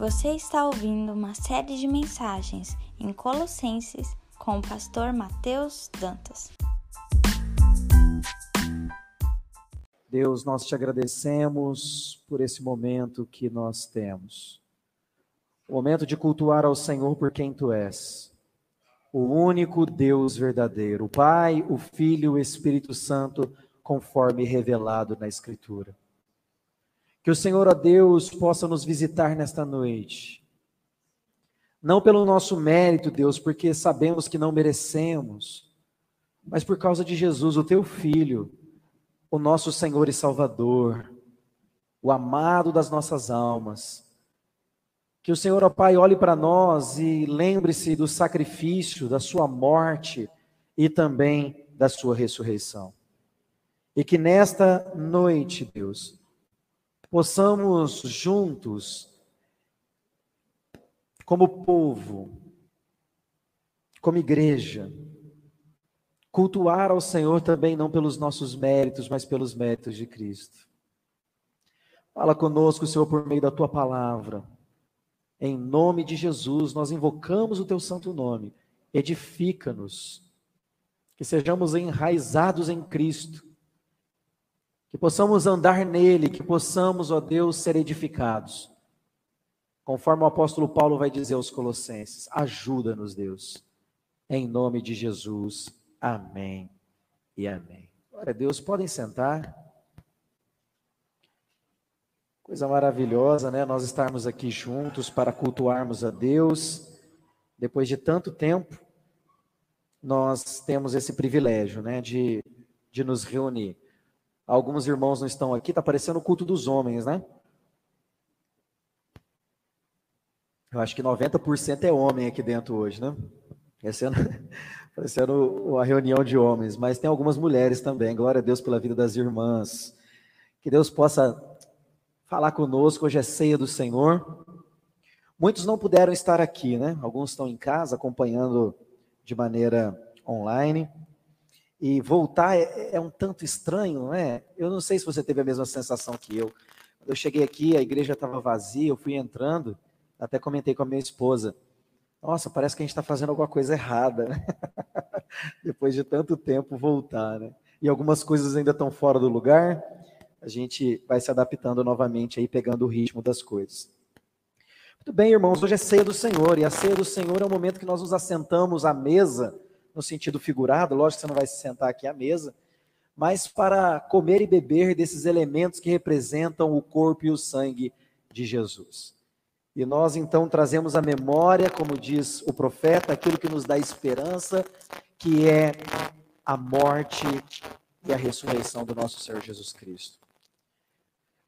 Você está ouvindo uma série de mensagens em Colossenses com o pastor Mateus Dantas. Deus, nós te agradecemos por esse momento que nós temos. O momento de cultuar ao Senhor por quem tu és. O único Deus verdadeiro, o Pai, o Filho e o Espírito Santo, conforme revelado na Escritura. Que o Senhor, ó Deus, possa nos visitar nesta noite. Não pelo nosso mérito, Deus, porque sabemos que não merecemos, mas por causa de Jesus, o teu Filho, o nosso Senhor e Salvador, o amado das nossas almas. Que o Senhor, ó Pai, olhe para nós e lembre-se do sacrifício, da sua morte e também da sua ressurreição. E que nesta noite, Deus, possamos juntos, como povo, como igreja, cultuar ao Senhor também não pelos nossos méritos, mas pelos méritos de Cristo. Fala conosco, Senhor, por meio da tua palavra. Em nome de Jesus, nós invocamos o teu santo nome. Edifica-nos. Que sejamos enraizados em Cristo que possamos andar nele, que possamos, ó Deus, ser edificados. Conforme o apóstolo Paulo vai dizer aos Colossenses: ajuda-nos, Deus, em nome de Jesus. Amém e amém. Glória a Deus, podem sentar. Coisa maravilhosa, né? Nós estarmos aqui juntos para cultuarmos a Deus. Depois de tanto tempo, nós temos esse privilégio, né, de, de nos reunir. Alguns irmãos não estão aqui, está parecendo o culto dos homens, né? Eu acho que 90% é homem aqui dentro hoje, né? Parecendo, parecendo a reunião de homens, mas tem algumas mulheres também. Glória a Deus pela vida das irmãs. Que Deus possa falar conosco. Hoje é ceia do Senhor. Muitos não puderam estar aqui, né? Alguns estão em casa acompanhando de maneira online. E voltar é, é, um tanto estranho, não é? Eu não sei se você teve a mesma sensação que eu. Quando eu cheguei aqui, a igreja estava vazia, eu fui entrando, até comentei com a minha esposa. Nossa, parece que a gente está fazendo alguma coisa errada, né? Depois de tanto tempo voltar, né? E algumas coisas ainda estão fora do lugar, a gente vai se adaptando novamente aí, pegando o ritmo das coisas. Muito bem, irmãos, hoje é ceia do Senhor, e a ceia do Senhor é o momento que nós nos assentamos à mesa no sentido figurado, lógico que você não vai se sentar aqui à mesa, mas para comer e beber desses elementos que representam o corpo e o sangue de Jesus. E nós então trazemos a memória, como diz o profeta, aquilo que nos dá esperança, que é a morte e a ressurreição do nosso Senhor Jesus Cristo.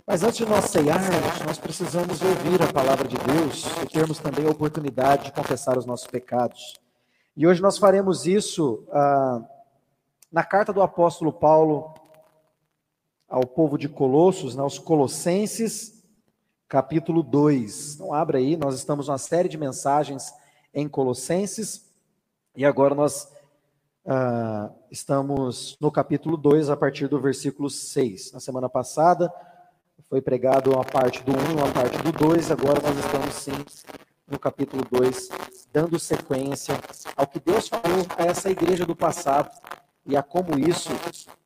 Mas antes de nós ceiarmos, nós precisamos ouvir a palavra de Deus e termos também a oportunidade de confessar os nossos pecados. E hoje nós faremos isso ah, na carta do apóstolo Paulo ao povo de Colossos, né, aos Colossenses, capítulo 2. Então, abra aí, nós estamos numa série de mensagens em Colossenses, e agora nós ah, estamos no capítulo 2, a partir do versículo 6. Na semana passada foi pregado uma parte do 1 e uma parte do 2, agora nós estamos sim no capítulo 2, dando sequência ao que Deus falou a essa igreja do passado e a como isso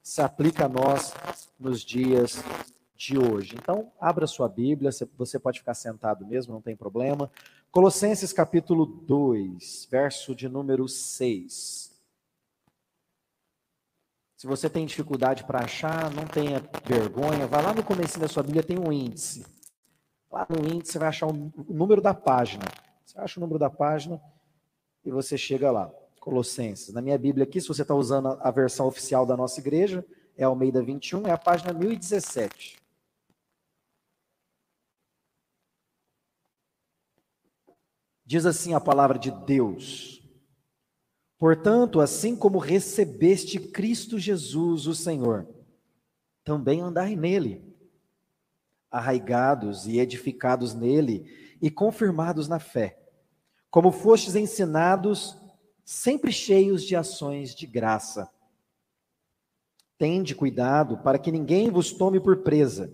se aplica a nós nos dias de hoje. Então, abra sua Bíblia, você pode ficar sentado mesmo, não tem problema. Colossenses capítulo 2, verso de número 6. Se você tem dificuldade para achar, não tenha vergonha, vá lá no começo da sua Bíblia, tem um índice. Lá no índice você vai achar o número da página. Você acha o número da página e você chega lá. Colossenses. Na minha Bíblia aqui, se você está usando a versão oficial da nossa igreja, é Almeida 21, é a página 1017. Diz assim a palavra de Deus. Portanto, assim como recebeste Cristo Jesus, o Senhor, também andai nele arraigados e edificados nele e confirmados na fé, como fostes ensinados, sempre cheios de ações de graça. Tende cuidado para que ninguém vos tome por presa,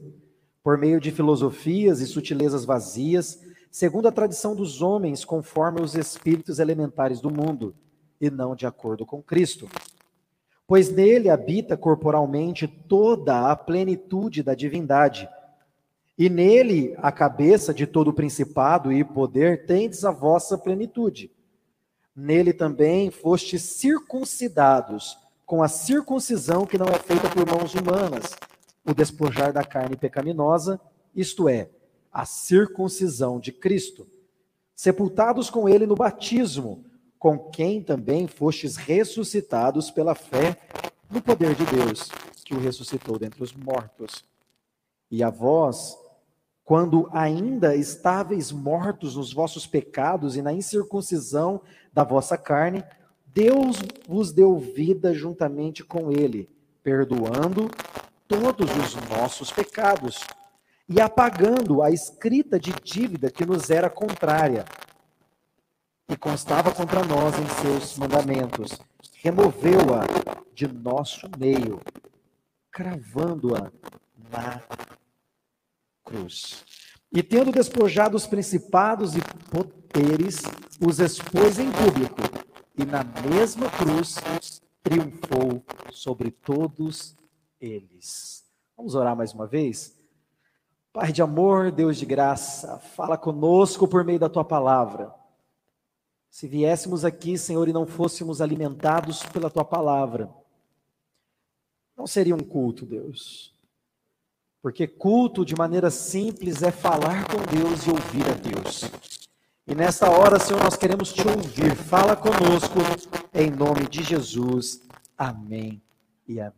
por meio de filosofias e sutilezas vazias, segundo a tradição dos homens, conforme os espíritos elementares do mundo, e não de acordo com Cristo. Pois nele habita corporalmente toda a plenitude da divindade, e nele a cabeça de todo principado e poder tendes a vossa plenitude. Nele também fostes circuncidados, com a circuncisão que não é feita por mãos humanas, o despojar da carne pecaminosa, isto é, a circuncisão de Cristo. Sepultados com ele no batismo, com quem também fostes ressuscitados pela fé no poder de Deus, que o ressuscitou dentre os mortos. E a vós, quando ainda estáveis mortos nos vossos pecados e na incircuncisão da vossa carne, Deus vos deu vida juntamente com ele, perdoando todos os nossos pecados e apagando a escrita de dívida que nos era contrária e constava contra nós em seus mandamentos, removeu-a de nosso meio, cravando-a na cruz. E tendo despojado os principados e poderes, os expôs em público, e na mesma cruz triunfou sobre todos eles. Vamos orar mais uma vez? Pai de amor, Deus de graça, fala conosco por meio da tua palavra. Se viéssemos aqui, Senhor, e não fôssemos alimentados pela tua palavra, não seria um culto, Deus. Porque culto, de maneira simples, é falar com Deus e ouvir a Deus. E nesta hora, Senhor, nós queremos te ouvir. Fala conosco, em nome de Jesus. Amém e amém.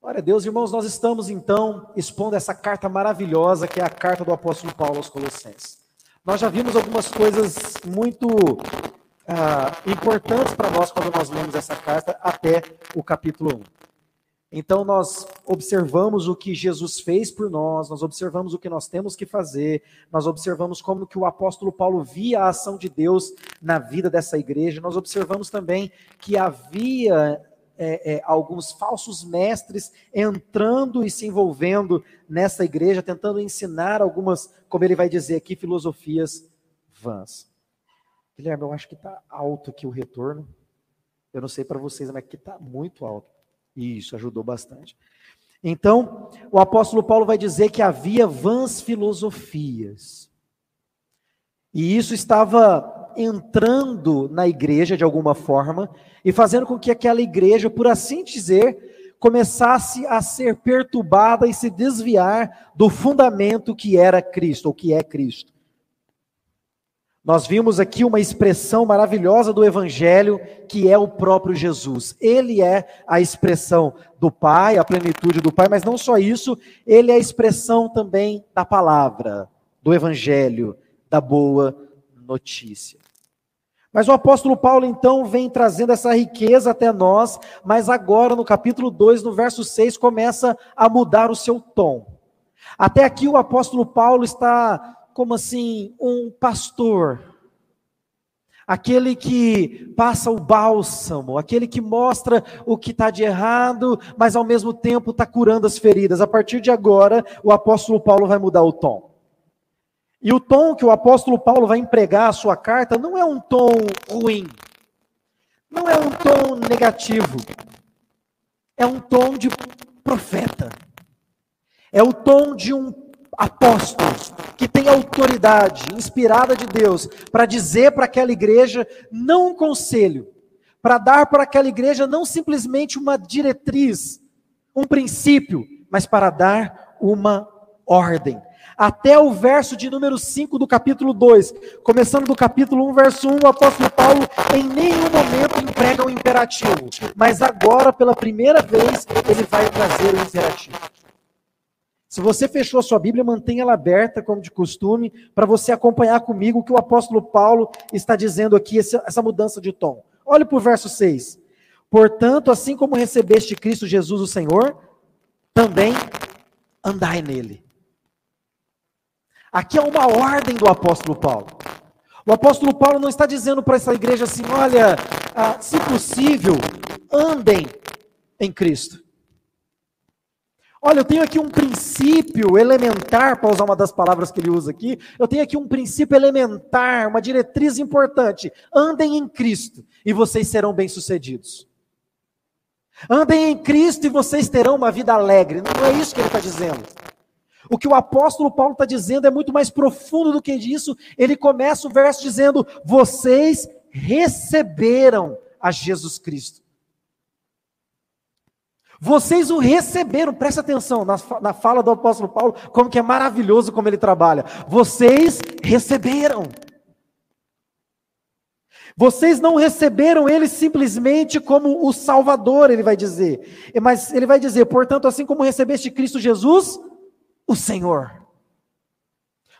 Glória a Deus, irmãos, nós estamos então expondo essa carta maravilhosa que é a carta do apóstolo Paulo aos Colossenses. Nós já vimos algumas coisas muito ah, importantes para nós quando nós lemos essa carta até o capítulo 1. Então, nós observamos o que Jesus fez por nós, nós observamos o que nós temos que fazer, nós observamos como que o apóstolo Paulo via a ação de Deus na vida dessa igreja, nós observamos também que havia é, é, alguns falsos mestres entrando e se envolvendo nessa igreja, tentando ensinar algumas, como ele vai dizer aqui, filosofias vãs. Guilherme, eu acho que está alto aqui o retorno. Eu não sei para vocês, mas aqui está muito alto. Isso ajudou bastante. Então, o apóstolo Paulo vai dizer que havia vãs filosofias. E isso estava entrando na igreja de alguma forma e fazendo com que aquela igreja, por assim dizer, começasse a ser perturbada e se desviar do fundamento que era Cristo, ou que é Cristo. Nós vimos aqui uma expressão maravilhosa do Evangelho, que é o próprio Jesus. Ele é a expressão do Pai, a plenitude do Pai, mas não só isso, ele é a expressão também da palavra, do Evangelho, da boa notícia. Mas o apóstolo Paulo então vem trazendo essa riqueza até nós, mas agora no capítulo 2, no verso 6, começa a mudar o seu tom. Até aqui o apóstolo Paulo está como assim, um pastor, aquele que passa o bálsamo, aquele que mostra o que está de errado, mas ao mesmo tempo está curando as feridas. A partir de agora, o apóstolo Paulo vai mudar o tom. E o tom que o apóstolo Paulo vai empregar a sua carta não é um tom ruim, não é um tom negativo, é um tom de profeta, é o tom de um apóstolo que tem autoridade inspirada de Deus para dizer para aquela igreja não um conselho, para dar para aquela igreja não simplesmente uma diretriz, um princípio, mas para dar uma ordem até o verso de número 5 do capítulo 2. Começando do capítulo 1, verso 1, o apóstolo Paulo em nenhum momento emprega o imperativo, mas agora, pela primeira vez, ele vai trazer o imperativo. Se você fechou a sua Bíblia, mantenha ela aberta, como de costume, para você acompanhar comigo o que o apóstolo Paulo está dizendo aqui, essa mudança de tom. Olhe para o verso 6. Portanto, assim como recebeste Cristo Jesus, o Senhor, também andai nele. Aqui é uma ordem do apóstolo Paulo. O apóstolo Paulo não está dizendo para essa igreja assim: olha, ah, se possível, andem em Cristo. Olha, eu tenho aqui um princípio elementar, para usar uma das palavras que ele usa aqui, eu tenho aqui um princípio elementar, uma diretriz importante. Andem em Cristo e vocês serão bem-sucedidos. Andem em Cristo e vocês terão uma vida alegre. Não é isso que ele está dizendo. O que o apóstolo Paulo está dizendo é muito mais profundo do que isso. Ele começa o verso dizendo: Vocês receberam a Jesus Cristo. Vocês o receberam, presta atenção na, na fala do apóstolo Paulo, como que é maravilhoso como ele trabalha. Vocês receberam. Vocês não receberam ele simplesmente como o Salvador, ele vai dizer. Mas ele vai dizer, portanto, assim como recebeste Cristo Jesus, o Senhor.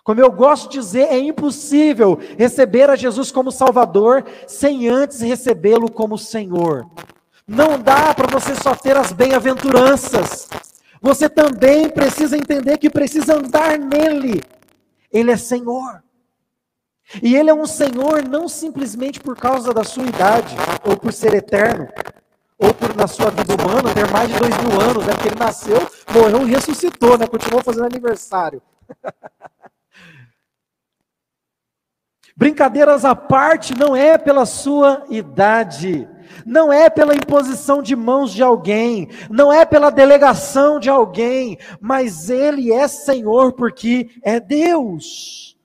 Como eu gosto de dizer, é impossível receber a Jesus como Salvador sem antes recebê-lo como Senhor. Não dá para você só ter as bem-aventuranças. Você também precisa entender que precisa andar nele. Ele é Senhor. E ele é um Senhor não simplesmente por causa da sua idade, ou por ser eterno, ou por na sua vida humana ter mais de dois mil anos, né? Porque ele nasceu, morreu e ressuscitou, né? Continuou fazendo aniversário. Brincadeiras à parte, não é pela sua idade não é pela imposição de mãos de alguém, não é pela delegação de alguém, mas Ele é Senhor porque é Deus.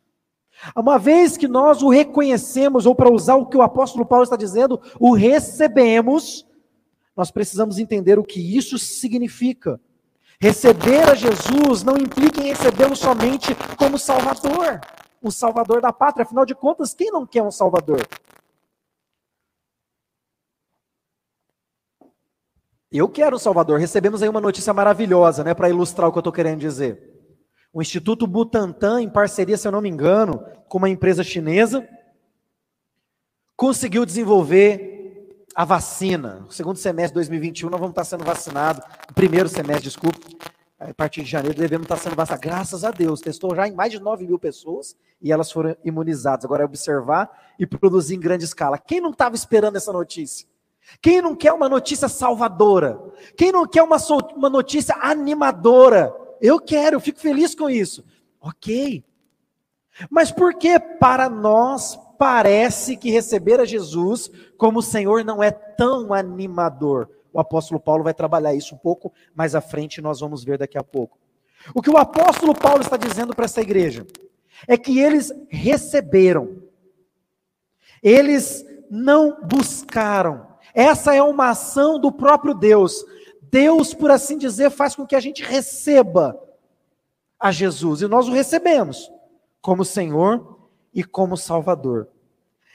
Uma vez que nós o reconhecemos, ou para usar o que o apóstolo Paulo está dizendo, o recebemos, nós precisamos entender o que isso significa. Receber a Jesus não implica em recebê-lo somente como Salvador, o Salvador da pátria, afinal de contas, quem não quer um Salvador? Eu quero Salvador. Recebemos aí uma notícia maravilhosa, né, para ilustrar o que eu estou querendo dizer. O Instituto Butantan, em parceria, se eu não me engano, com uma empresa chinesa, conseguiu desenvolver a vacina. No segundo semestre de 2021, nós vamos estar sendo vacinados. Primeiro semestre, desculpe. A partir de janeiro devemos estar sendo vacinados. Graças a Deus, testou já em mais de 9 mil pessoas e elas foram imunizadas. Agora é observar e produzir em grande escala. Quem não estava esperando essa notícia? Quem não quer uma notícia salvadora? Quem não quer uma, uma notícia animadora? Eu quero, eu fico feliz com isso. Ok. Mas por que para nós parece que receber a Jesus como Senhor não é tão animador? O apóstolo Paulo vai trabalhar isso um pouco mais à frente, nós vamos ver daqui a pouco. O que o apóstolo Paulo está dizendo para essa igreja é que eles receberam, eles não buscaram, essa é uma ação do próprio Deus. Deus, por assim dizer, faz com que a gente receba a Jesus e nós o recebemos como Senhor e como Salvador.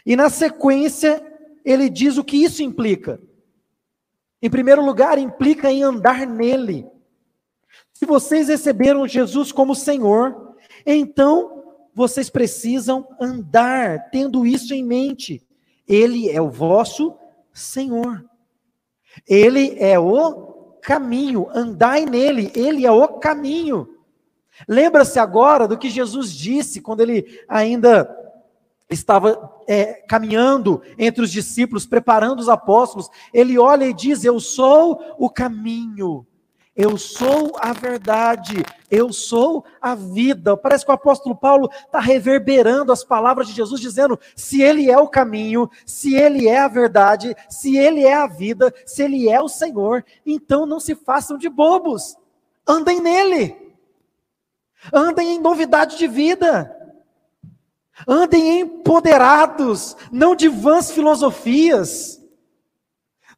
E na sequência, ele diz o que isso implica. Em primeiro lugar, implica em andar nele. Se vocês receberam Jesus como Senhor, então vocês precisam andar tendo isso em mente. Ele é o vosso Senhor. Ele é o caminho, andai nele, ele é o caminho. Lembra-se agora do que Jesus disse quando ele ainda estava é, caminhando entre os discípulos, preparando os apóstolos. Ele olha e diz: Eu sou o caminho, eu sou a verdade, eu sou a vida. Parece que o apóstolo Paulo está reverberando as palavras de Jesus, dizendo: se Ele é o caminho, se Ele é a verdade, se Ele é a vida, se Ele é o Senhor, então não se façam de bobos, andem nele, andem em novidade de vida. Andem empoderados, não de vãs filosofias,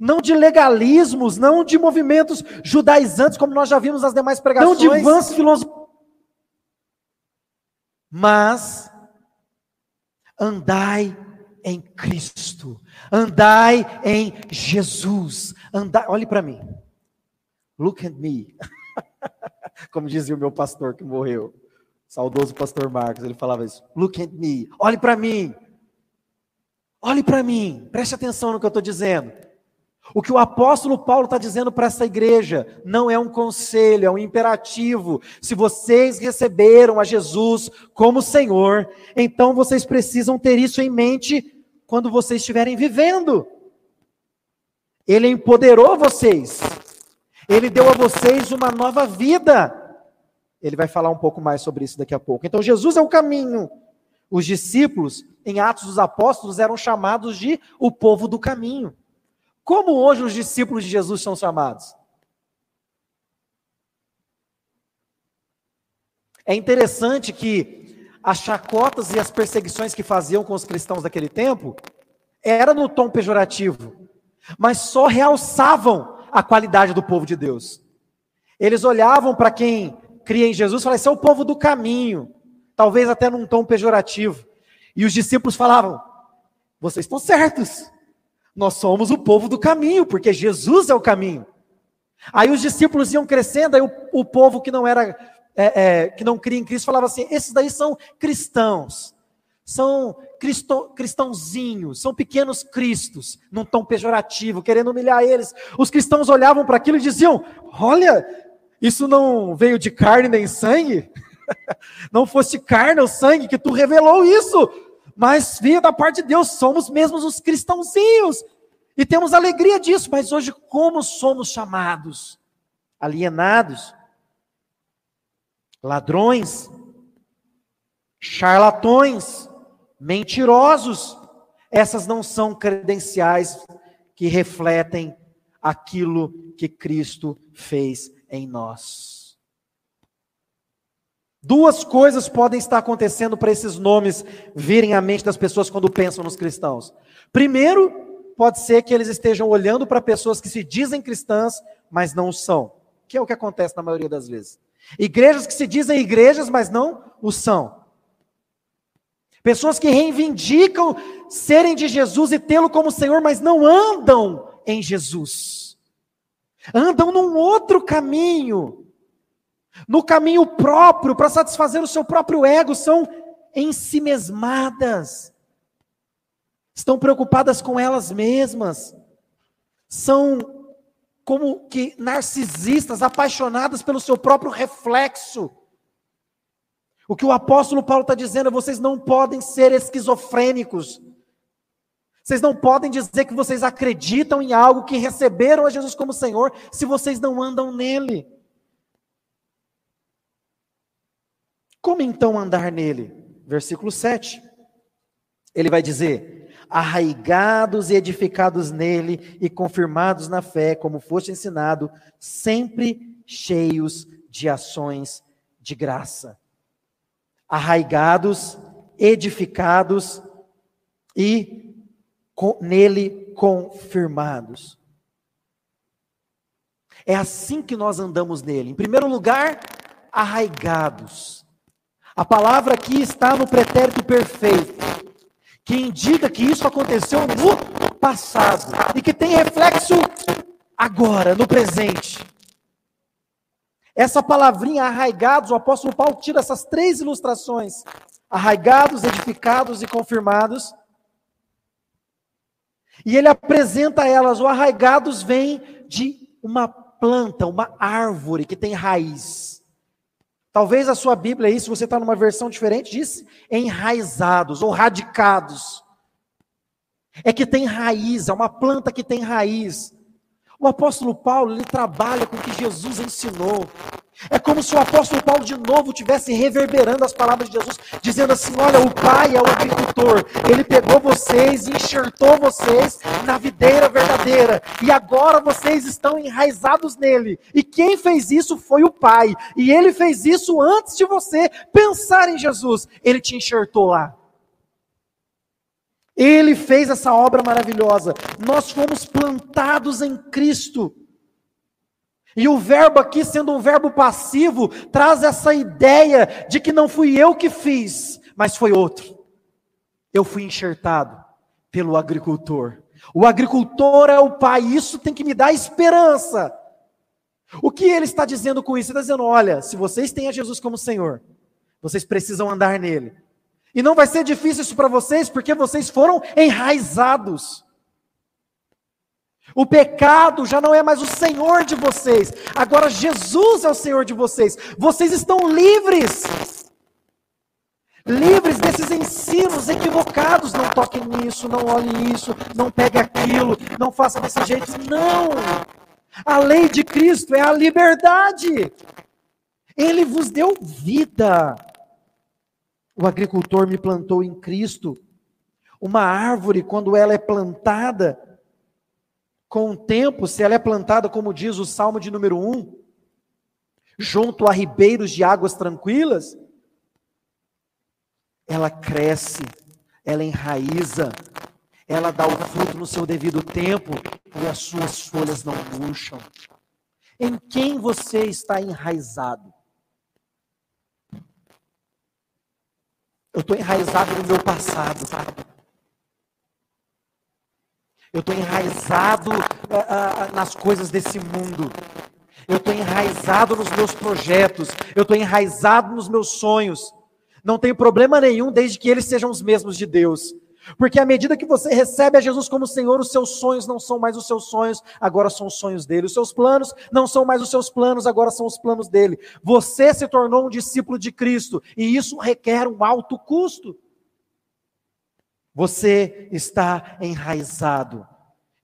não de legalismos, não de movimentos judaizantes, como nós já vimos nas demais pregações. Não de vãs filosofias. Mas andai em Cristo, andai em Jesus, andai, olhe para mim, look at me, como dizia o meu pastor que morreu, saudoso pastor Marcos, ele falava isso, look at me, olhe para mim, olhe para mim, preste atenção no que eu estou dizendo, o que o apóstolo Paulo está dizendo para essa igreja não é um conselho, é um imperativo. Se vocês receberam a Jesus como Senhor, então vocês precisam ter isso em mente quando vocês estiverem vivendo. Ele empoderou vocês, Ele deu a vocês uma nova vida. Ele vai falar um pouco mais sobre isso daqui a pouco. Então, Jesus é o caminho. Os discípulos, em Atos dos Apóstolos, eram chamados de o povo do caminho. Como hoje os discípulos de Jesus são chamados? É interessante que as chacotas e as perseguições que faziam com os cristãos daquele tempo era no tom pejorativo, mas só realçavam a qualidade do povo de Deus. Eles olhavam para quem cria em Jesus e falavam: esse é o povo do caminho, talvez até num tom pejorativo. E os discípulos falavam: vocês estão certos, nós somos o povo do caminho, porque Jesus é o caminho. Aí os discípulos iam crescendo, aí o, o povo que não era, é, é, que não cria em Cristo falava assim: esses daí são cristãos são cristo, cristãozinhos, são pequenos cristos, num tom pejorativo, querendo humilhar eles. Os cristãos olhavam para aquilo e diziam: Olha, isso não veio de carne nem sangue, não fosse carne ou sangue que tu revelou isso, mas veio da parte de Deus, somos mesmos os cristãozinhos, e temos alegria disso, mas hoje, como somos chamados? Alienados, ladrões, charlatões, mentirosos. Essas não são credenciais que refletem aquilo que Cristo fez em nós. Duas coisas podem estar acontecendo para esses nomes virem à mente das pessoas quando pensam nos cristãos. Primeiro, pode ser que eles estejam olhando para pessoas que se dizem cristãs, mas não são, que é o que acontece na maioria das vezes. Igrejas que se dizem igrejas, mas não o são. Pessoas que reivindicam serem de Jesus e tê-lo como Senhor, mas não andam em Jesus. Andam num outro caminho. No caminho próprio, para satisfazer o seu próprio ego, são em si mesmadas. Estão preocupadas com elas mesmas. São como que narcisistas, apaixonadas pelo seu próprio reflexo. O que o apóstolo Paulo está dizendo é: vocês não podem ser esquizofrênicos. Vocês não podem dizer que vocês acreditam em algo, que receberam a Jesus como Senhor, se vocês não andam nele. Como então andar nele? Versículo 7. Ele vai dizer: arraigados e edificados nele e confirmados na fé, como foste ensinado, sempre cheios de ações de graça arraigados, edificados e com, nele confirmados. É assim que nós andamos nele. Em primeiro lugar, arraigados. A palavra aqui está no pretérito perfeito, que indica que isso aconteceu no passado e que tem reflexo agora, no presente. Essa palavrinha arraigados, o apóstolo Paulo tira essas três ilustrações: arraigados, edificados e confirmados. E ele apresenta elas. O arraigados vem de uma planta, uma árvore que tem raiz. Talvez a sua Bíblia aí, se você está numa versão diferente, diz enraizados ou radicados. É que tem raiz, é uma planta que tem raiz. O apóstolo Paulo, ele trabalha com o que Jesus ensinou. É como se o apóstolo Paulo de novo tivesse reverberando as palavras de Jesus, dizendo assim: Olha, o Pai é o agricultor, ele pegou vocês e enxertou vocês na videira verdadeira, e agora vocês estão enraizados nele. E quem fez isso foi o Pai, e ele fez isso antes de você pensar em Jesus, ele te enxertou lá. Ele fez essa obra maravilhosa. Nós fomos plantados em Cristo. E o verbo aqui, sendo um verbo passivo, traz essa ideia de que não fui eu que fiz, mas foi outro. Eu fui enxertado pelo agricultor. O agricultor é o pai, isso tem que me dar esperança. O que ele está dizendo com isso? Ele está dizendo: olha, se vocês têm a Jesus como Senhor, vocês precisam andar nele. E não vai ser difícil isso para vocês, porque vocês foram enraizados. O pecado já não é mais o Senhor de vocês, agora Jesus é o Senhor de vocês. Vocês estão livres. Livres desses ensinos equivocados. Não toque nisso, não olhe isso, não pegue aquilo, não faça desse jeito. Não! A lei de Cristo é a liberdade. Ele vos deu vida. O agricultor me plantou em Cristo. Uma árvore, quando ela é plantada, com o tempo, se ela é plantada, como diz o Salmo de número 1, junto a ribeiros de águas tranquilas, ela cresce, ela enraiza, ela dá o fruto no seu devido tempo e as suas folhas não murcham. Em quem você está enraizado? Eu estou enraizado no meu passado. Eu estou enraizado uh, uh, nas coisas desse mundo. Eu estou enraizado nos meus projetos. Eu estou enraizado nos meus sonhos. Não tem problema nenhum desde que eles sejam os mesmos de Deus. Porque à medida que você recebe a Jesus como Senhor, os seus sonhos não são mais os seus sonhos, agora são os sonhos dele. Os seus planos não são mais os seus planos, agora são os planos dele. Você se tornou um discípulo de Cristo e isso requer um alto custo. Você está enraizado.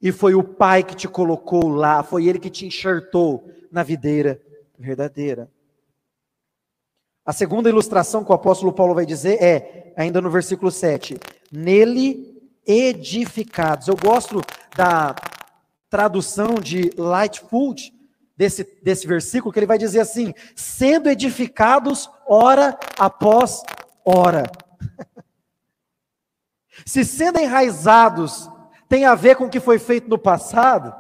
E foi o Pai que te colocou lá, foi Ele que te enxertou na videira verdadeira. A segunda ilustração que o apóstolo Paulo vai dizer é, ainda no versículo 7, nele edificados. Eu gosto da tradução de Lightfoot desse, desse versículo, que ele vai dizer assim: sendo edificados hora após hora. Se sendo enraizados tem a ver com o que foi feito no passado,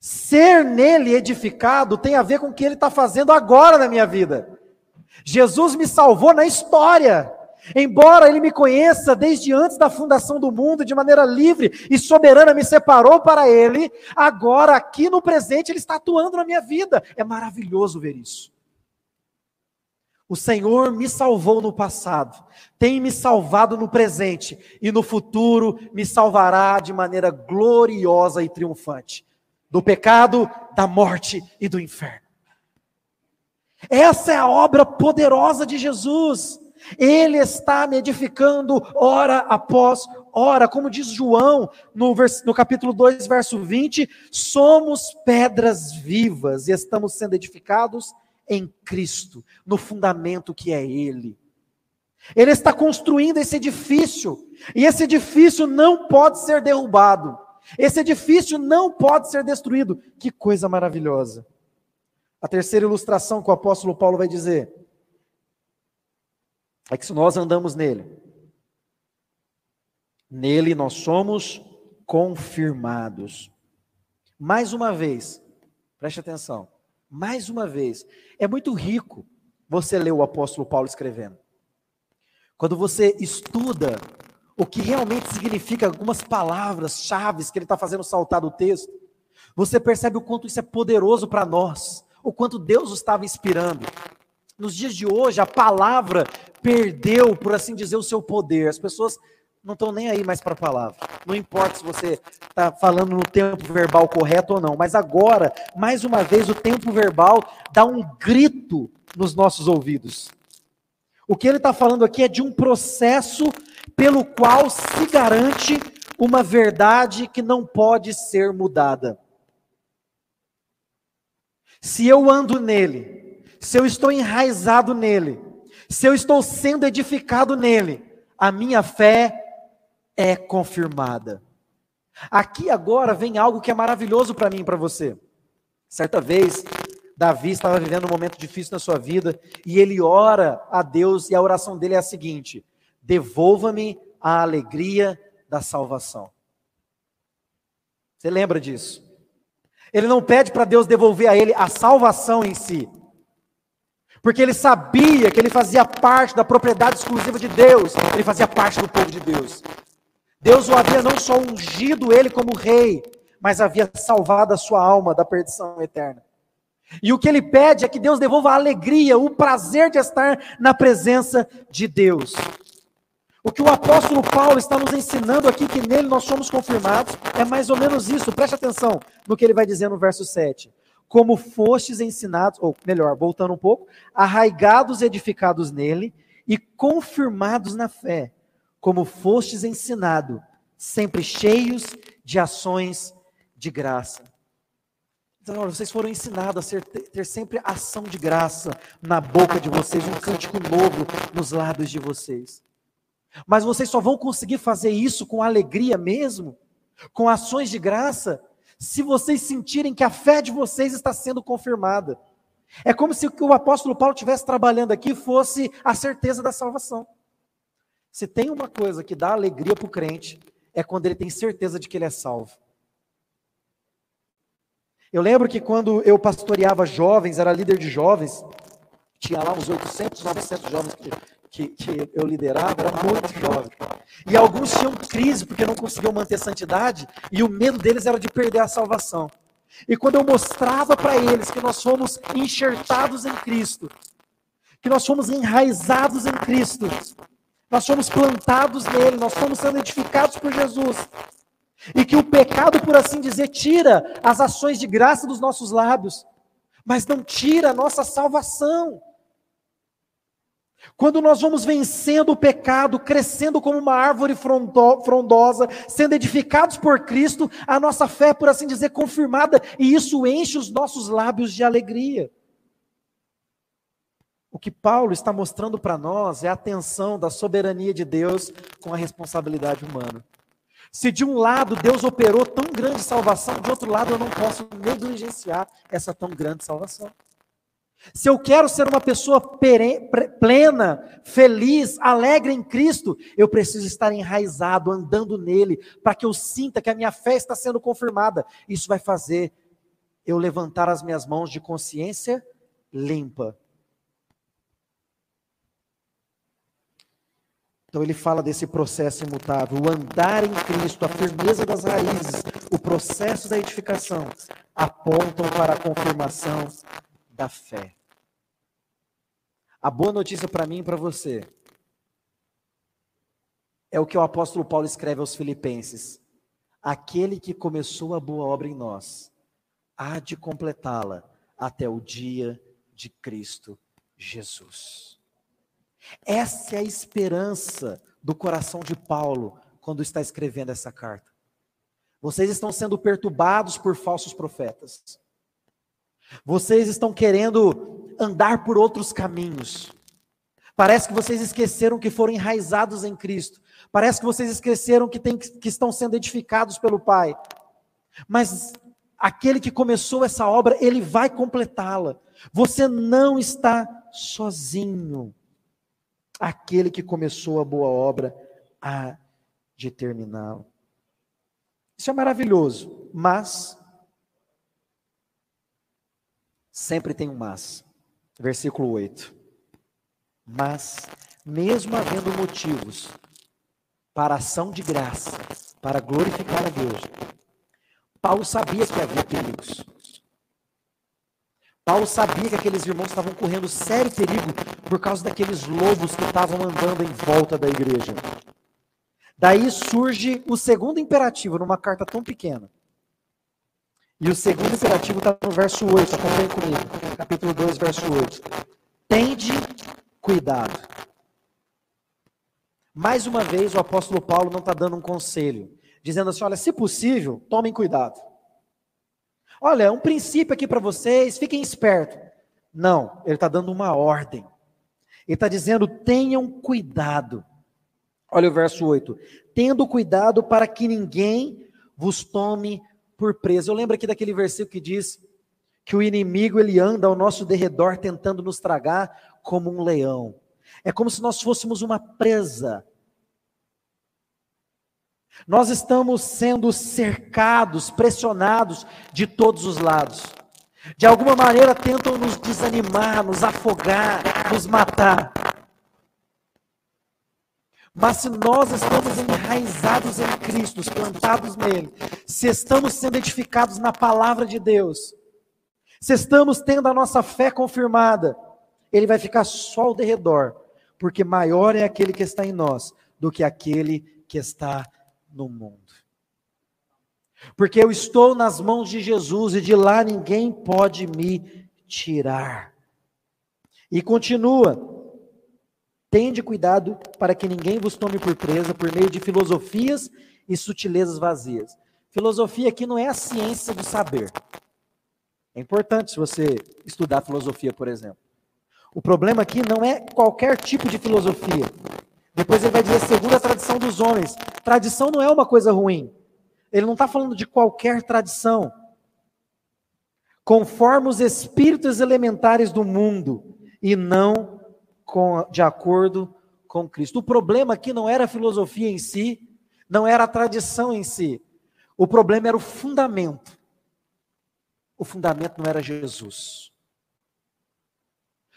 ser nele edificado tem a ver com o que ele está fazendo agora na minha vida. Jesus me salvou na história. Embora ele me conheça desde antes da fundação do mundo, de maneira livre e soberana, me separou para ele, agora, aqui no presente, ele está atuando na minha vida. É maravilhoso ver isso. O Senhor me salvou no passado, tem me salvado no presente e no futuro me salvará de maneira gloriosa e triunfante do pecado, da morte e do inferno. Essa é a obra poderosa de Jesus. Ele está me edificando hora após hora, como diz João no, vers, no capítulo 2, verso 20: somos pedras vivas e estamos sendo edificados em Cristo, no fundamento que é Ele. Ele está construindo esse edifício, e esse edifício não pode ser derrubado, esse edifício não pode ser destruído. Que coisa maravilhosa. A terceira ilustração que o apóstolo Paulo vai dizer é que se nós andamos nele, nele nós somos confirmados. Mais uma vez, preste atenção. Mais uma vez, é muito rico você ler o apóstolo Paulo escrevendo. Quando você estuda o que realmente significa algumas palavras chaves que ele está fazendo saltar do texto, você percebe o quanto isso é poderoso para nós, o quanto Deus estava inspirando. Nos dias de hoje, a palavra perdeu, por assim dizer, o seu poder. As pessoas não estão nem aí mais para a palavra. Não importa se você está falando no tempo verbal correto ou não, mas agora, mais uma vez, o tempo verbal dá um grito nos nossos ouvidos. O que ele está falando aqui é de um processo pelo qual se garante uma verdade que não pode ser mudada. Se eu ando nele, se eu estou enraizado nele, se eu estou sendo edificado nele, a minha fé é confirmada. Aqui agora vem algo que é maravilhoso para mim e para você. Certa vez, Davi estava vivendo um momento difícil na sua vida e ele ora a Deus e a oração dele é a seguinte: devolva-me a alegria da salvação. Você lembra disso? Ele não pede para Deus devolver a ele a salvação em si, porque ele sabia que ele fazia parte da propriedade exclusiva de Deus, ele fazia parte do povo de Deus. Deus o havia não só ungido ele como rei, mas havia salvado a sua alma da perdição eterna. E o que ele pede é que Deus devolva a alegria, o prazer de estar na presença de Deus. O que o apóstolo Paulo está nos ensinando aqui, que nele nós somos confirmados, é mais ou menos isso. Preste atenção no que ele vai dizer no verso 7. Como fostes ensinados, ou melhor, voltando um pouco, arraigados e edificados nele e confirmados na fé como fostes ensinado, sempre cheios de ações de graça. Então, olha, vocês foram ensinados a ser, ter sempre ação de graça na boca de vocês, um cântico novo nos lábios de vocês. Mas vocês só vão conseguir fazer isso com alegria mesmo, com ações de graça, se vocês sentirem que a fé de vocês está sendo confirmada. É como se o apóstolo Paulo estivesse trabalhando aqui fosse a certeza da salvação. Se tem uma coisa que dá alegria para o crente, é quando ele tem certeza de que ele é salvo. Eu lembro que quando eu pastoreava jovens, era líder de jovens, tinha lá uns 800, 900 jovens que, que, que eu liderava, era muito jovem. E alguns tinham crise porque não conseguiam manter santidade, e o medo deles era de perder a salvação. E quando eu mostrava para eles que nós fomos enxertados em Cristo, que nós fomos enraizados em Cristo, nós fomos plantados nele, nós fomos sendo edificados por Jesus, e que o pecado, por assim dizer, tira as ações de graça dos nossos lábios, mas não tira a nossa salvação. Quando nós vamos vencendo o pecado, crescendo como uma árvore frondosa, sendo edificados por Cristo, a nossa fé, por assim dizer, confirmada, e isso enche os nossos lábios de alegria. O que Paulo está mostrando para nós é a tensão da soberania de Deus com a responsabilidade humana. Se de um lado Deus operou tão grande salvação, de outro lado eu não posso negligenciar essa tão grande salvação. Se eu quero ser uma pessoa plena, feliz, alegre em Cristo, eu preciso estar enraizado, andando nele, para que eu sinta que a minha fé está sendo confirmada. Isso vai fazer eu levantar as minhas mãos de consciência limpa. Então ele fala desse processo imutável, o andar em Cristo, a firmeza das raízes, o processo da edificação, apontam para a confirmação da fé. A boa notícia para mim e para você é o que o apóstolo Paulo escreve aos Filipenses: aquele que começou a boa obra em nós, há de completá-la até o dia de Cristo Jesus. Essa é a esperança do coração de Paulo quando está escrevendo essa carta. Vocês estão sendo perturbados por falsos profetas. Vocês estão querendo andar por outros caminhos. Parece que vocês esqueceram que foram enraizados em Cristo. Parece que vocês esqueceram que, tem, que estão sendo edificados pelo Pai. Mas aquele que começou essa obra, ele vai completá-la. Você não está sozinho. Aquele que começou a boa obra há de terminá-la. Isso é maravilhoso, mas Sempre tem um mas. Versículo 8. Mas, mesmo havendo motivos para ação de graça, para glorificar a Deus, Paulo sabia que havia perigos. Paulo sabia que aqueles irmãos estavam correndo sério perigo por causa daqueles lobos que estavam andando em volta da igreja. Daí surge o segundo imperativo numa carta tão pequena. E o segundo imperativo está no verso 8, acompanhe comigo. Capítulo 2, verso 8. Tende cuidado. Mais uma vez, o apóstolo Paulo não está dando um conselho, dizendo assim: olha, se possível, tomem cuidado. Olha, um princípio aqui para vocês, fiquem espertos. Não, ele está dando uma ordem. Ele está dizendo: tenham cuidado. Olha o verso 8: tendo cuidado para que ninguém vos tome por preso. Eu lembro aqui daquele versículo que diz que o inimigo ele anda ao nosso derredor tentando nos tragar como um leão. É como se nós fôssemos uma presa. Nós estamos sendo cercados, pressionados de todos os lados. De alguma maneira tentam nos desanimar, nos afogar, nos matar. Mas se nós estamos enraizados em Cristo, plantados nele, se estamos sendo edificados na palavra de Deus, se estamos tendo a nossa fé confirmada, ele vai ficar só ao derredor, porque maior é aquele que está em nós do que aquele que está no mundo. Porque eu estou nas mãos de Jesus e de lá ninguém pode me tirar. E continua, Tende cuidado para que ninguém vos tome por presa por meio de filosofias e sutilezas vazias. Filosofia aqui não é a ciência do saber. É importante se você estudar filosofia, por exemplo. O problema aqui não é qualquer tipo de filosofia. Depois ele vai dizer, segundo a tradição dos homens. Tradição não é uma coisa ruim. Ele não está falando de qualquer tradição. Conforme os espíritos elementares do mundo e não com, de acordo com Cristo. O problema aqui não era a filosofia em si, não era a tradição em si. O problema era o fundamento. O fundamento não era Jesus.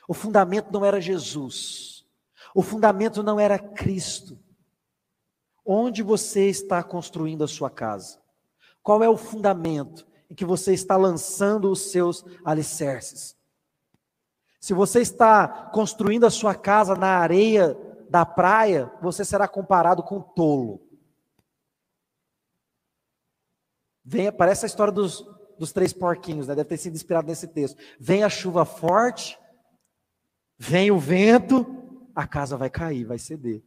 O fundamento não era Jesus. O fundamento não era Cristo. Onde você está construindo a sua casa? Qual é o fundamento em que você está lançando os seus alicerces? Se você está construindo a sua casa na areia da praia, você será comparado com tolo. Vem, parece a história dos, dos três porquinhos, né? deve ter sido inspirado nesse texto. Vem a chuva forte, vem o vento, a casa vai cair, vai ceder.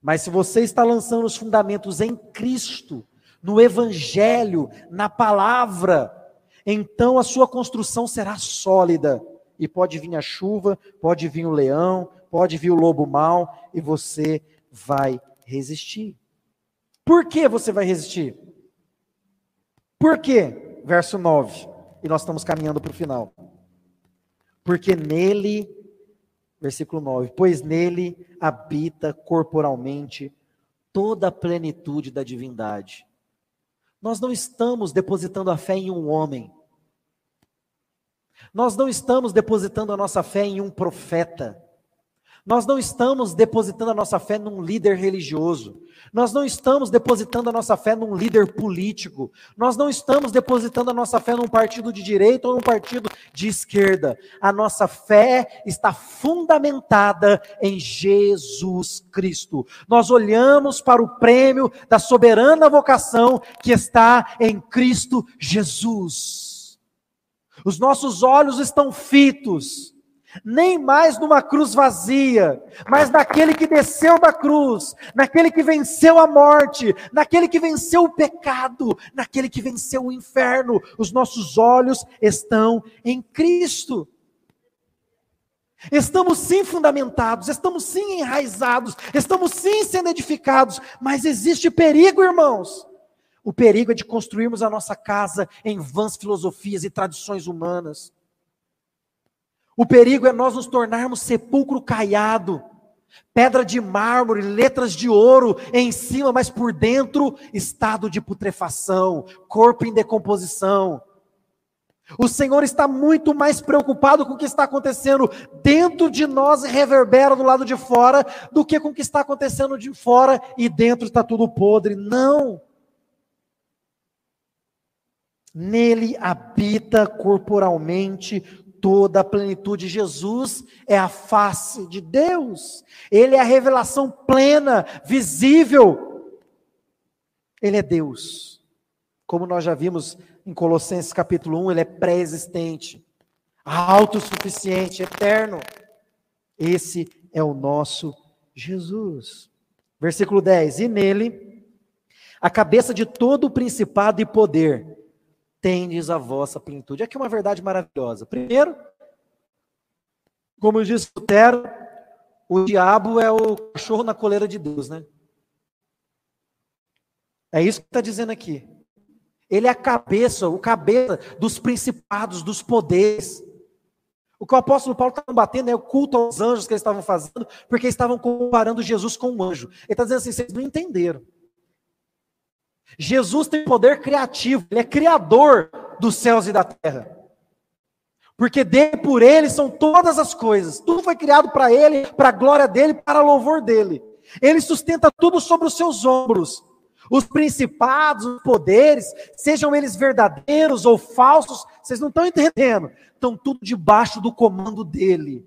Mas se você está lançando os fundamentos em Cristo, no Evangelho, na palavra, então a sua construção será sólida. E pode vir a chuva, pode vir o leão, pode vir o lobo mau, e você vai resistir. Por que você vai resistir? Por quê? Verso 9. E nós estamos caminhando para o final. Porque nele versículo 9: Pois nele habita corporalmente toda a plenitude da divindade. Nós não estamos depositando a fé em um homem. Nós não estamos depositando a nossa fé em um profeta. Nós não estamos depositando a nossa fé num líder religioso. Nós não estamos depositando a nossa fé num líder político. Nós não estamos depositando a nossa fé num partido de direita ou num partido de esquerda. A nossa fé está fundamentada em Jesus Cristo. Nós olhamos para o prêmio da soberana vocação que está em Cristo Jesus. Os nossos olhos estão fitos nem mais numa cruz vazia, mas naquele que desceu da cruz, naquele que venceu a morte, naquele que venceu o pecado, naquele que venceu o inferno. Os nossos olhos estão em Cristo. Estamos sim fundamentados, estamos sim enraizados, estamos sim sendo edificados, mas existe perigo, irmãos. O perigo é de construirmos a nossa casa em vãs filosofias e tradições humanas. O perigo é nós nos tornarmos sepulcro caiado, pedra de mármore, letras de ouro em cima, mas por dentro estado de putrefação, corpo em decomposição. O Senhor está muito mais preocupado com o que está acontecendo dentro de nós e reverbera do lado de fora, do que com o que está acontecendo de fora e dentro está tudo podre. Não! Nele habita corporalmente toda a plenitude. Jesus é a face de Deus, Ele é a revelação plena, visível. Ele é Deus. Como nós já vimos em Colossenses capítulo 1, Ele é pré-existente, autossuficiente, eterno. Esse é o nosso Jesus. Versículo 10: E nele, a cabeça de todo o principado e poder, tendes a vossa plenitude. Aqui é uma verdade maravilhosa. Primeiro, como disse Lutero, o diabo é o cachorro na coleira de Deus, né? É isso que está dizendo aqui. Ele é a cabeça, o cabeça dos principados, dos poderes. O que o apóstolo Paulo está combatendo é o culto aos anjos que eles estavam fazendo, porque estavam comparando Jesus com um anjo. Ele está dizendo assim: vocês não entenderam. Jesus tem poder criativo, ele é criador dos céus e da terra. Porque dele por ele são todas as coisas. Tudo foi criado para ele, para a glória dele, para louvor dele. Ele sustenta tudo sobre os seus ombros. Os principados, os poderes, sejam eles verdadeiros ou falsos, vocês não estão entendendo. Estão tudo debaixo do comando dele.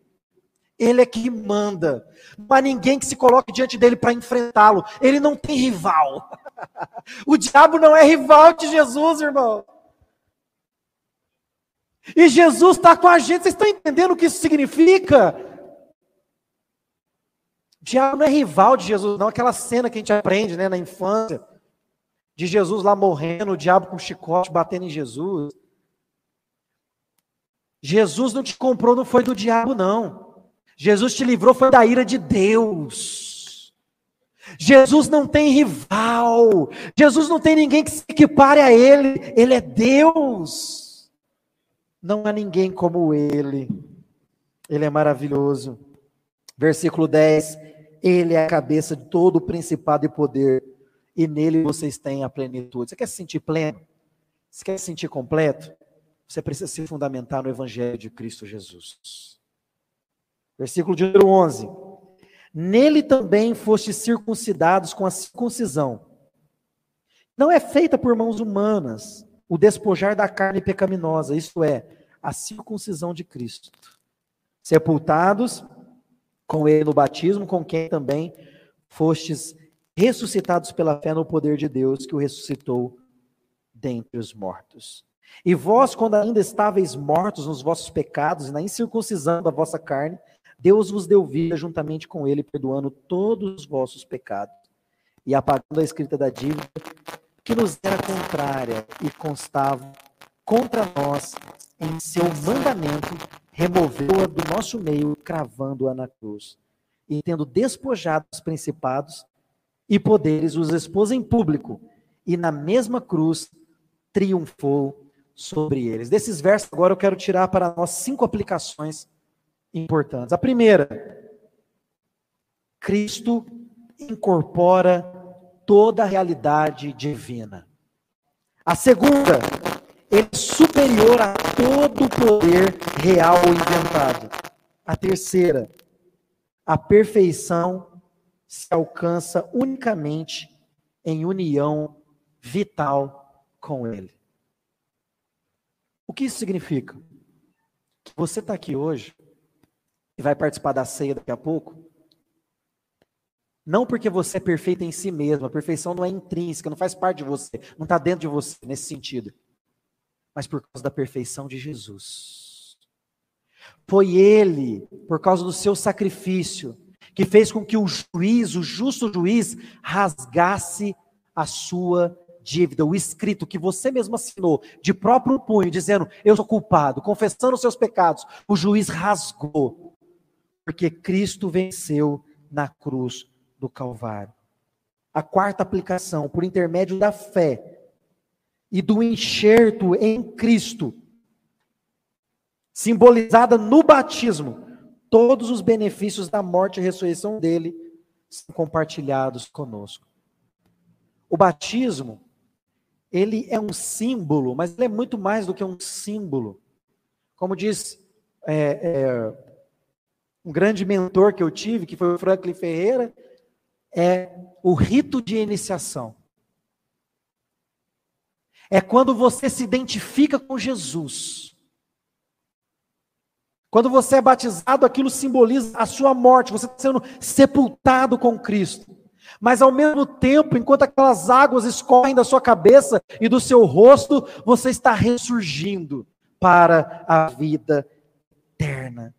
Ele é que manda. Não há ninguém que se coloque diante dele para enfrentá-lo. Ele não tem rival. o diabo não é rival de Jesus, irmão. E Jesus está com a gente. Vocês estão entendendo o que isso significa? O diabo não é rival de Jesus, não. Aquela cena que a gente aprende né, na infância, de Jesus lá morrendo, o diabo com chicote batendo em Jesus. Jesus não te comprou, não foi do diabo, não. Jesus te livrou, foi da ira de Deus. Jesus não tem rival. Jesus não tem ninguém que se equipare a Ele. Ele é Deus. Não há ninguém como Ele. Ele é maravilhoso. Versículo 10: Ele é a cabeça de todo o principado e poder, e nele vocês têm a plenitude. Você quer se sentir pleno? Você quer se sentir completo? Você precisa se fundamentar no Evangelho de Cristo Jesus. Versículo de número 11. Nele também foste circuncidados com a circuncisão. Não é feita por mãos humanas o despojar da carne pecaminosa, isto é, a circuncisão de Cristo. Sepultados com ele no batismo, com quem também fostes ressuscitados pela fé no poder de Deus que o ressuscitou dentre os mortos. E vós, quando ainda estáveis mortos nos vossos pecados e na incircuncisão da vossa carne, Deus vos deu vida juntamente com ele, perdoando todos os vossos pecados e apagando a escrita da dívida que nos era contrária e constava contra nós em seu mandamento, removeu-a do nosso meio, cravando-a na cruz. E tendo despojado os principados e poderes, os expôs em público, e na mesma cruz triunfou sobre eles. Desses versos, agora eu quero tirar para nós cinco aplicações importantes. A primeira, Cristo incorpora toda a realidade divina. A segunda, ele é superior a todo o poder real ou inventado. A terceira, a perfeição se alcança unicamente em união vital com Ele. O que isso significa? Que você está aqui hoje e vai participar da ceia daqui a pouco, não porque você é perfeito em si mesmo, a perfeição não é intrínseca, não faz parte de você, não está dentro de você nesse sentido, mas por causa da perfeição de Jesus. Foi Ele, por causa do seu sacrifício, que fez com que o juiz, o justo juiz, rasgasse a sua dívida, o escrito que você mesmo assinou, de próprio punho, dizendo: Eu sou culpado, confessando os seus pecados, o juiz rasgou, porque Cristo venceu na cruz do Calvário. A quarta aplicação, por intermédio da fé e do enxerto em Cristo, simbolizada no batismo, todos os benefícios da morte e ressurreição dele são compartilhados conosco. O batismo ele é um símbolo, mas ele é muito mais do que um símbolo. Como diz é, é, um grande mentor que eu tive, que foi o Franklin Ferreira, é o rito de iniciação. É quando você se identifica com Jesus. Quando você é batizado, aquilo simboliza a sua morte, você está sendo sepultado com Cristo. Mas ao mesmo tempo, enquanto aquelas águas escorrem da sua cabeça e do seu rosto, você está ressurgindo para a vida eterna.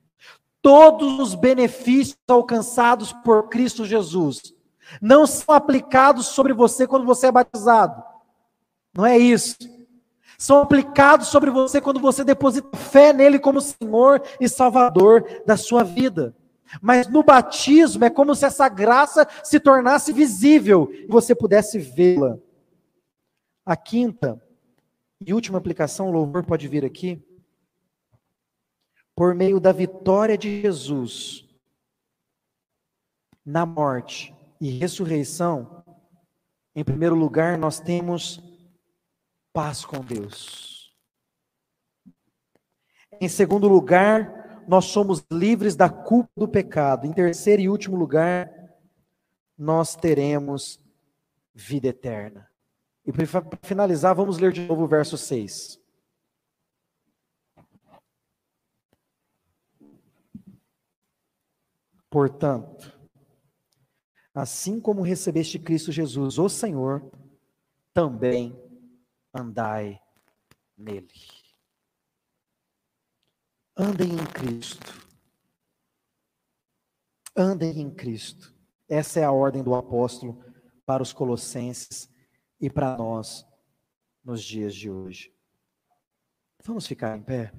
Todos os benefícios alcançados por Cristo Jesus não são aplicados sobre você quando você é batizado. Não é isso. São aplicados sobre você quando você deposita fé nele como Senhor e Salvador da sua vida. Mas no batismo é como se essa graça se tornasse visível e você pudesse vê-la. A quinta e última aplicação, o louvor pode vir aqui. Por meio da vitória de Jesus na morte e ressurreição, em primeiro lugar, nós temos paz com Deus. Em segundo lugar, nós somos livres da culpa do pecado. Em terceiro e último lugar, nós teremos vida eterna. E para finalizar, vamos ler de novo o verso 6. Portanto, assim como recebeste Cristo Jesus, o Senhor, também andai nele. Andem em Cristo. Andem em Cristo. Essa é a ordem do apóstolo para os colossenses e para nós nos dias de hoje. Vamos ficar em pé?